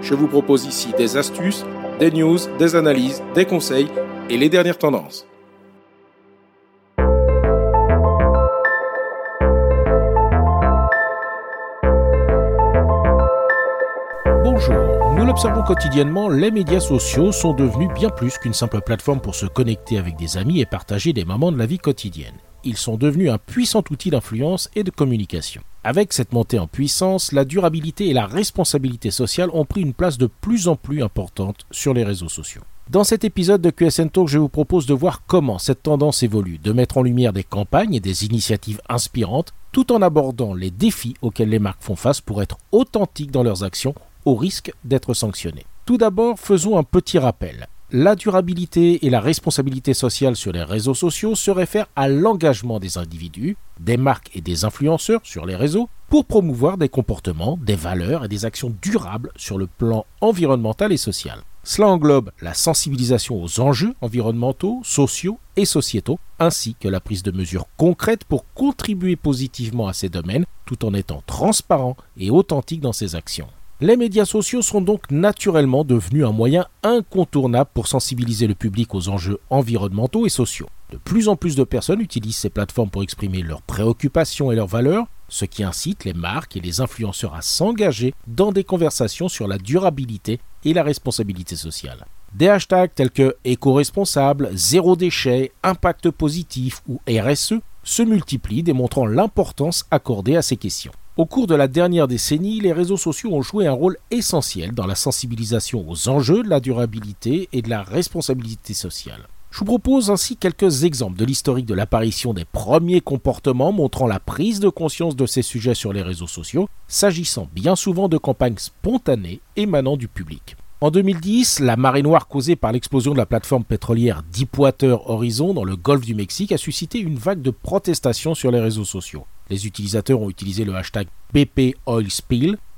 Je vous propose ici des astuces, des news, des analyses, des conseils et les dernières tendances. Bonjour, nous l'observons quotidiennement, les médias sociaux sont devenus bien plus qu'une simple plateforme pour se connecter avec des amis et partager des moments de la vie quotidienne. Ils sont devenus un puissant outil d'influence et de communication. Avec cette montée en puissance, la durabilité et la responsabilité sociale ont pris une place de plus en plus importante sur les réseaux sociaux. Dans cet épisode de QSN Talk, je vous propose de voir comment cette tendance évolue, de mettre en lumière des campagnes et des initiatives inspirantes, tout en abordant les défis auxquels les marques font face pour être authentiques dans leurs actions au risque d'être sanctionnées. Tout d'abord, faisons un petit rappel. La durabilité et la responsabilité sociale sur les réseaux sociaux se réfèrent à l'engagement des individus, des marques et des influenceurs sur les réseaux pour promouvoir des comportements, des valeurs et des actions durables sur le plan environnemental et social. Cela englobe la sensibilisation aux enjeux environnementaux, sociaux et sociétaux, ainsi que la prise de mesures concrètes pour contribuer positivement à ces domaines tout en étant transparent et authentique dans ses actions. Les médias sociaux sont donc naturellement devenus un moyen incontournable pour sensibiliser le public aux enjeux environnementaux et sociaux. De plus en plus de personnes utilisent ces plateformes pour exprimer leurs préoccupations et leurs valeurs, ce qui incite les marques et les influenceurs à s'engager dans des conversations sur la durabilité et la responsabilité sociale. Des hashtags tels que éco-responsable, zéro déchet, impact positif ou RSE se multiplient, démontrant l'importance accordée à ces questions. Au cours de la dernière décennie, les réseaux sociaux ont joué un rôle essentiel dans la sensibilisation aux enjeux de la durabilité et de la responsabilité sociale. Je vous propose ainsi quelques exemples de l'historique de l'apparition des premiers comportements montrant la prise de conscience de ces sujets sur les réseaux sociaux, s'agissant bien souvent de campagnes spontanées émanant du public. En 2010, la marée noire causée par l'explosion de la plateforme pétrolière Deepwater Horizon dans le golfe du Mexique a suscité une vague de protestations sur les réseaux sociaux. Les utilisateurs ont utilisé le hashtag BP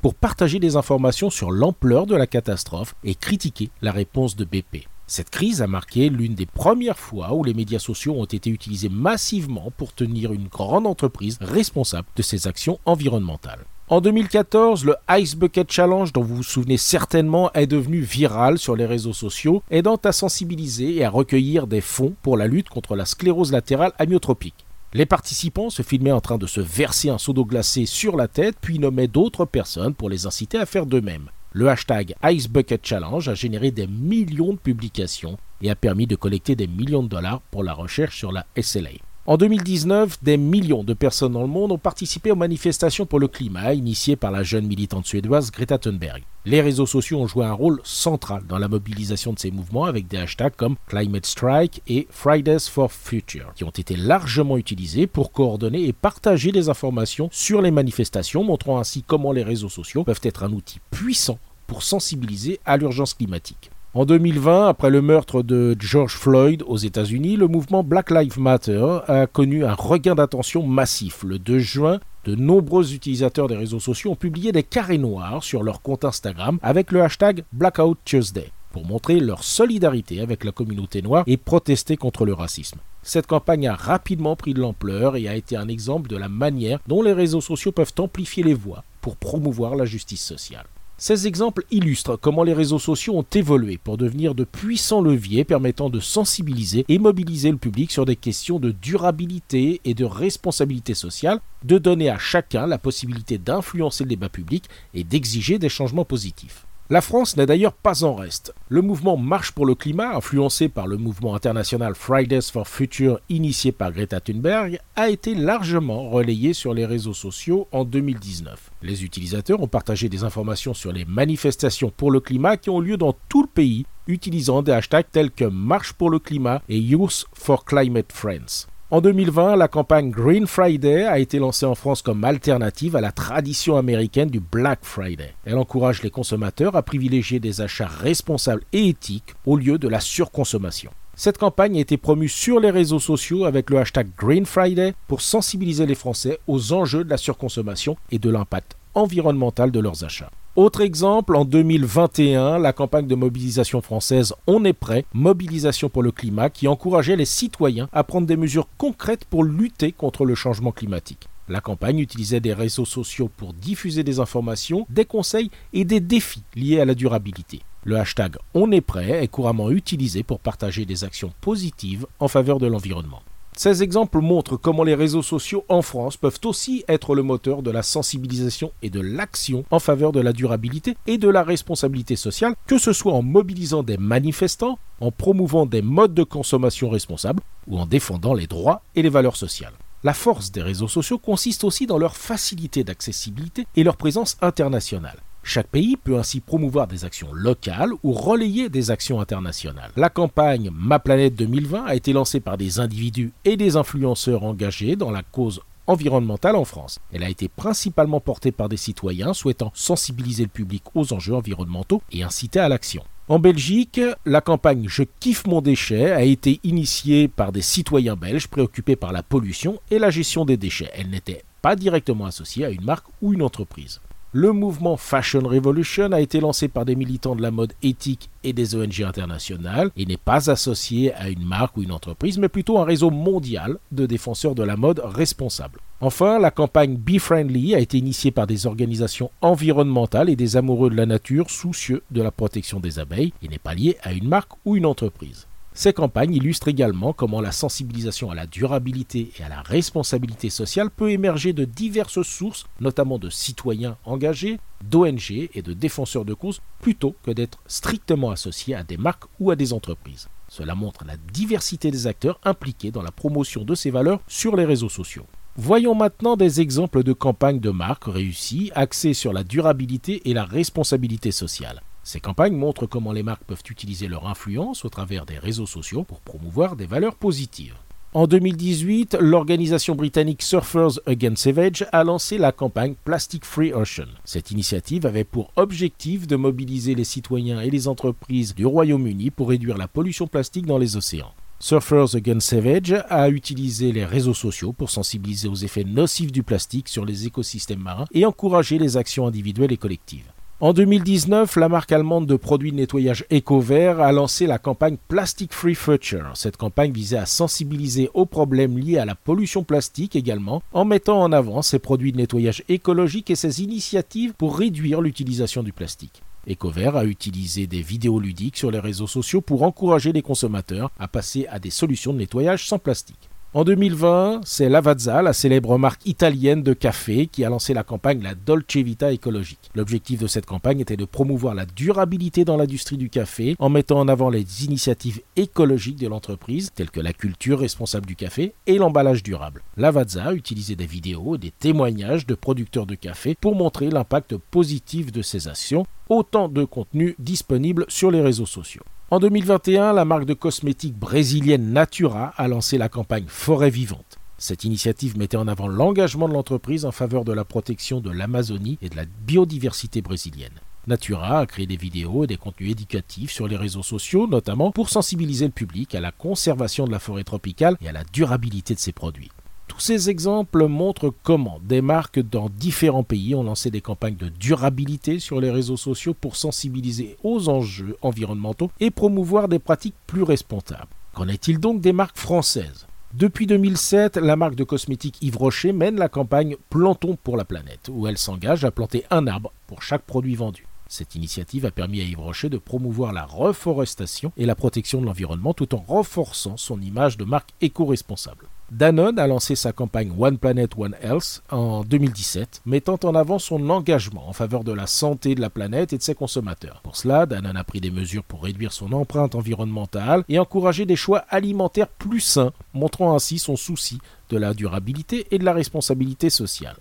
pour partager des informations sur l'ampleur de la catastrophe et critiquer la réponse de BP. Cette crise a marqué l'une des premières fois où les médias sociaux ont été utilisés massivement pour tenir une grande entreprise responsable de ses actions environnementales. En 2014, le Ice Bucket Challenge, dont vous vous souvenez certainement, est devenu viral sur les réseaux sociaux, aidant à sensibiliser et à recueillir des fonds pour la lutte contre la sclérose latérale amyotropique. Les participants se filmaient en train de se verser un seau d'eau glacée sur la tête, puis nommaient d'autres personnes pour les inciter à faire de même. Le hashtag Ice Bucket Challenge a généré des millions de publications et a permis de collecter des millions de dollars pour la recherche sur la SLA. En 2019, des millions de personnes dans le monde ont participé aux manifestations pour le climat initiées par la jeune militante suédoise Greta Thunberg. Les réseaux sociaux ont joué un rôle central dans la mobilisation de ces mouvements avec des hashtags comme Climate Strike et Fridays for Future, qui ont été largement utilisés pour coordonner et partager des informations sur les manifestations, montrant ainsi comment les réseaux sociaux peuvent être un outil puissant pour sensibiliser à l'urgence climatique. En 2020, après le meurtre de George Floyd aux États-Unis, le mouvement Black Lives Matter a connu un regain d'attention massif. Le 2 juin, de nombreux utilisateurs des réseaux sociaux ont publié des carrés noirs sur leur compte Instagram avec le hashtag Blackout Tuesday pour montrer leur solidarité avec la communauté noire et protester contre le racisme. Cette campagne a rapidement pris de l'ampleur et a été un exemple de la manière dont les réseaux sociaux peuvent amplifier les voix pour promouvoir la justice sociale. Ces exemples illustrent comment les réseaux sociaux ont évolué pour devenir de puissants leviers permettant de sensibiliser et mobiliser le public sur des questions de durabilité et de responsabilité sociale, de donner à chacun la possibilité d'influencer le débat public et d'exiger des changements positifs. La France n'est d'ailleurs pas en reste. Le mouvement Marche pour le climat, influencé par le mouvement international Fridays for Future initié par Greta Thunberg, a été largement relayé sur les réseaux sociaux en 2019. Les utilisateurs ont partagé des informations sur les manifestations pour le climat qui ont lieu dans tout le pays, utilisant des hashtags tels que Marche pour le climat et Youth for Climate Friends. En 2020, la campagne Green Friday a été lancée en France comme alternative à la tradition américaine du Black Friday. Elle encourage les consommateurs à privilégier des achats responsables et éthiques au lieu de la surconsommation. Cette campagne a été promue sur les réseaux sociaux avec le hashtag Green Friday pour sensibiliser les Français aux enjeux de la surconsommation et de l'impact environnemental de leurs achats. Autre exemple, en 2021, la campagne de mobilisation française On est prêt, mobilisation pour le climat, qui encourageait les citoyens à prendre des mesures concrètes pour lutter contre le changement climatique. La campagne utilisait des réseaux sociaux pour diffuser des informations, des conseils et des défis liés à la durabilité. Le hashtag On est prêt est couramment utilisé pour partager des actions positives en faveur de l'environnement. Ces exemples montrent comment les réseaux sociaux en France peuvent aussi être le moteur de la sensibilisation et de l'action en faveur de la durabilité et de la responsabilité sociale, que ce soit en mobilisant des manifestants, en promouvant des modes de consommation responsables ou en défendant les droits et les valeurs sociales. La force des réseaux sociaux consiste aussi dans leur facilité d'accessibilité et leur présence internationale. Chaque pays peut ainsi promouvoir des actions locales ou relayer des actions internationales. La campagne Ma planète 2020 a été lancée par des individus et des influenceurs engagés dans la cause environnementale en France. Elle a été principalement portée par des citoyens souhaitant sensibiliser le public aux enjeux environnementaux et inciter à l'action. En Belgique, la campagne Je kiffe mon déchet a été initiée par des citoyens belges préoccupés par la pollution et la gestion des déchets. Elle n'était pas directement associée à une marque ou une entreprise. Le mouvement Fashion Revolution a été lancé par des militants de la mode éthique et des ONG internationales et n'est pas associé à une marque ou une entreprise, mais plutôt un réseau mondial de défenseurs de la mode responsables. Enfin, la campagne Be Friendly a été initiée par des organisations environnementales et des amoureux de la nature soucieux de la protection des abeilles et n'est pas liée à une marque ou une entreprise. Ces campagnes illustrent également comment la sensibilisation à la durabilité et à la responsabilité sociale peut émerger de diverses sources, notamment de citoyens engagés, d'ONG et de défenseurs de causes, plutôt que d'être strictement associés à des marques ou à des entreprises. Cela montre la diversité des acteurs impliqués dans la promotion de ces valeurs sur les réseaux sociaux. Voyons maintenant des exemples de campagnes de marques réussies axées sur la durabilité et la responsabilité sociale. Ces campagnes montrent comment les marques peuvent utiliser leur influence au travers des réseaux sociaux pour promouvoir des valeurs positives. En 2018, l'organisation britannique Surfers Against Savage a lancé la campagne Plastic Free Ocean. Cette initiative avait pour objectif de mobiliser les citoyens et les entreprises du Royaume-Uni pour réduire la pollution plastique dans les océans. Surfers Against Savage a utilisé les réseaux sociaux pour sensibiliser aux effets nocifs du plastique sur les écosystèmes marins et encourager les actions individuelles et collectives. En 2019, la marque allemande de produits de nettoyage EcoVert a lancé la campagne Plastic Free Future. Cette campagne visait à sensibiliser aux problèmes liés à la pollution plastique également, en mettant en avant ses produits de nettoyage écologique et ses initiatives pour réduire l'utilisation du plastique. EcoVert a utilisé des vidéos ludiques sur les réseaux sociaux pour encourager les consommateurs à passer à des solutions de nettoyage sans plastique. En 2020, c'est Lavazza, la célèbre marque italienne de café, qui a lancé la campagne La Dolce Vita écologique. L'objectif de cette campagne était de promouvoir la durabilité dans l'industrie du café en mettant en avant les initiatives écologiques de l'entreprise, telles que la culture responsable du café et l'emballage durable. Lavazza a utilisé des vidéos et des témoignages de producteurs de café pour montrer l'impact positif de ces actions, autant de contenu disponible sur les réseaux sociaux. En 2021, la marque de cosmétiques brésilienne Natura a lancé la campagne Forêt vivante. Cette initiative mettait en avant l'engagement de l'entreprise en faveur de la protection de l'Amazonie et de la biodiversité brésilienne. Natura a créé des vidéos et des contenus éducatifs sur les réseaux sociaux, notamment pour sensibiliser le public à la conservation de la forêt tropicale et à la durabilité de ses produits. Tous ces exemples montrent comment des marques dans différents pays ont lancé des campagnes de durabilité sur les réseaux sociaux pour sensibiliser aux enjeux environnementaux et promouvoir des pratiques plus responsables. Qu'en est-il donc des marques françaises? Depuis 2007, la marque de cosmétiques Yves Rocher mène la campagne Plantons pour la planète, où elle s'engage à planter un arbre pour chaque produit vendu. Cette initiative a permis à Yves Rocher de promouvoir la reforestation et la protection de l'environnement tout en renforçant son image de marque éco-responsable. Danone a lancé sa campagne One Planet One Health en 2017, mettant en avant son engagement en faveur de la santé de la planète et de ses consommateurs. Pour cela, Danone a pris des mesures pour réduire son empreinte environnementale et encourager des choix alimentaires plus sains, montrant ainsi son souci de la durabilité et de la responsabilité sociale.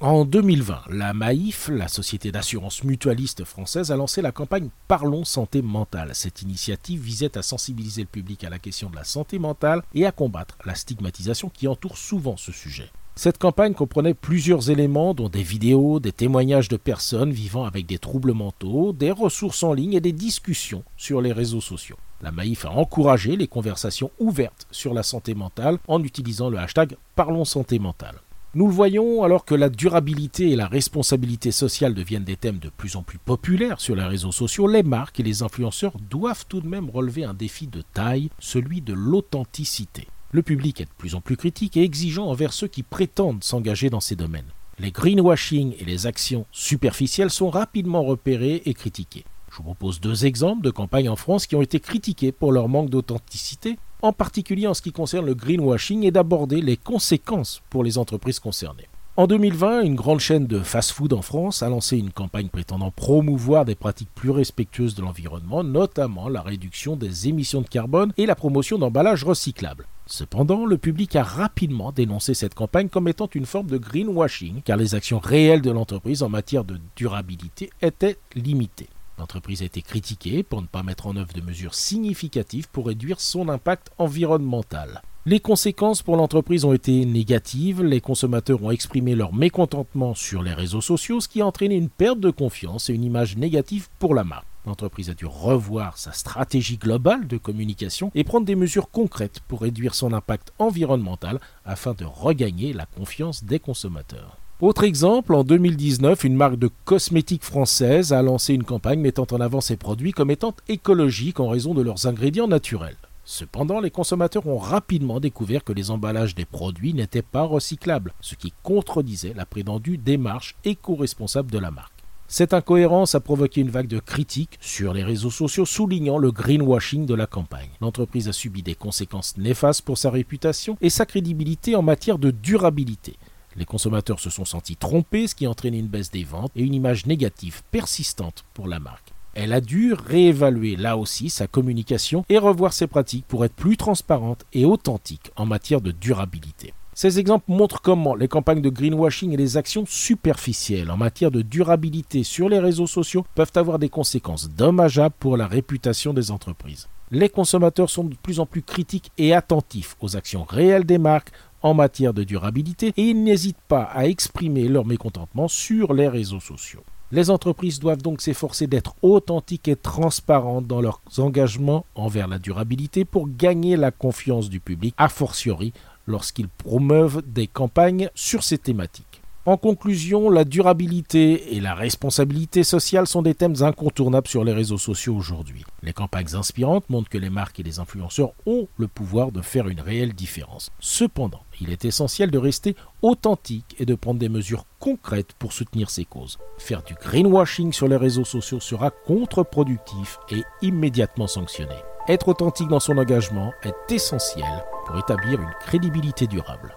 En 2020, la MAIF, la société d'assurance mutualiste française, a lancé la campagne Parlons santé mentale. Cette initiative visait à sensibiliser le public à la question de la santé mentale et à combattre la stigmatisation qui entoure souvent ce sujet. Cette campagne comprenait plusieurs éléments dont des vidéos, des témoignages de personnes vivant avec des troubles mentaux, des ressources en ligne et des discussions sur les réseaux sociaux. La Maïf a encouragé les conversations ouvertes sur la santé mentale en utilisant le hashtag Parlons santé mentale. Nous le voyons, alors que la durabilité et la responsabilité sociale deviennent des thèmes de plus en plus populaires sur les réseaux sociaux, les marques et les influenceurs doivent tout de même relever un défi de taille, celui de l'authenticité. Le public est de plus en plus critique et exigeant envers ceux qui prétendent s'engager dans ces domaines. Les greenwashing et les actions superficielles sont rapidement repérées et critiquées. Je vous propose deux exemples de campagnes en France qui ont été critiquées pour leur manque d'authenticité en particulier en ce qui concerne le greenwashing, et d'aborder les conséquences pour les entreprises concernées. En 2020, une grande chaîne de fast-food en France a lancé une campagne prétendant promouvoir des pratiques plus respectueuses de l'environnement, notamment la réduction des émissions de carbone et la promotion d'emballages recyclables. Cependant, le public a rapidement dénoncé cette campagne comme étant une forme de greenwashing, car les actions réelles de l'entreprise en matière de durabilité étaient limitées. L'entreprise a été critiquée pour ne pas mettre en œuvre de mesures significatives pour réduire son impact environnemental. Les conséquences pour l'entreprise ont été négatives, les consommateurs ont exprimé leur mécontentement sur les réseaux sociaux, ce qui a entraîné une perte de confiance et une image négative pour la marque. L'entreprise a dû revoir sa stratégie globale de communication et prendre des mesures concrètes pour réduire son impact environnemental afin de regagner la confiance des consommateurs. Autre exemple, en 2019, une marque de cosmétiques française a lancé une campagne mettant en avant ses produits comme étant écologiques en raison de leurs ingrédients naturels. Cependant, les consommateurs ont rapidement découvert que les emballages des produits n'étaient pas recyclables, ce qui contredisait la prétendue démarche éco-responsable de la marque. Cette incohérence a provoqué une vague de critiques sur les réseaux sociaux soulignant le greenwashing de la campagne. L'entreprise a subi des conséquences néfastes pour sa réputation et sa crédibilité en matière de durabilité. Les consommateurs se sont sentis trompés, ce qui a entraîné une baisse des ventes et une image négative persistante pour la marque. Elle a dû réévaluer là aussi sa communication et revoir ses pratiques pour être plus transparente et authentique en matière de durabilité. Ces exemples montrent comment les campagnes de greenwashing et les actions superficielles en matière de durabilité sur les réseaux sociaux peuvent avoir des conséquences dommageables pour la réputation des entreprises. Les consommateurs sont de plus en plus critiques et attentifs aux actions réelles des marques en matière de durabilité et ils n'hésitent pas à exprimer leur mécontentement sur les réseaux sociaux. Les entreprises doivent donc s'efforcer d'être authentiques et transparentes dans leurs engagements envers la durabilité pour gagner la confiance du public, a fortiori lorsqu'ils promeuvent des campagnes sur ces thématiques. En conclusion, la durabilité et la responsabilité sociale sont des thèmes incontournables sur les réseaux sociaux aujourd'hui. Les campagnes inspirantes montrent que les marques et les influenceurs ont le pouvoir de faire une réelle différence. Cependant, il est essentiel de rester authentique et de prendre des mesures concrètes pour soutenir ces causes. Faire du greenwashing sur les réseaux sociaux sera contre-productif et immédiatement sanctionné. Être authentique dans son engagement est essentiel pour établir une crédibilité durable.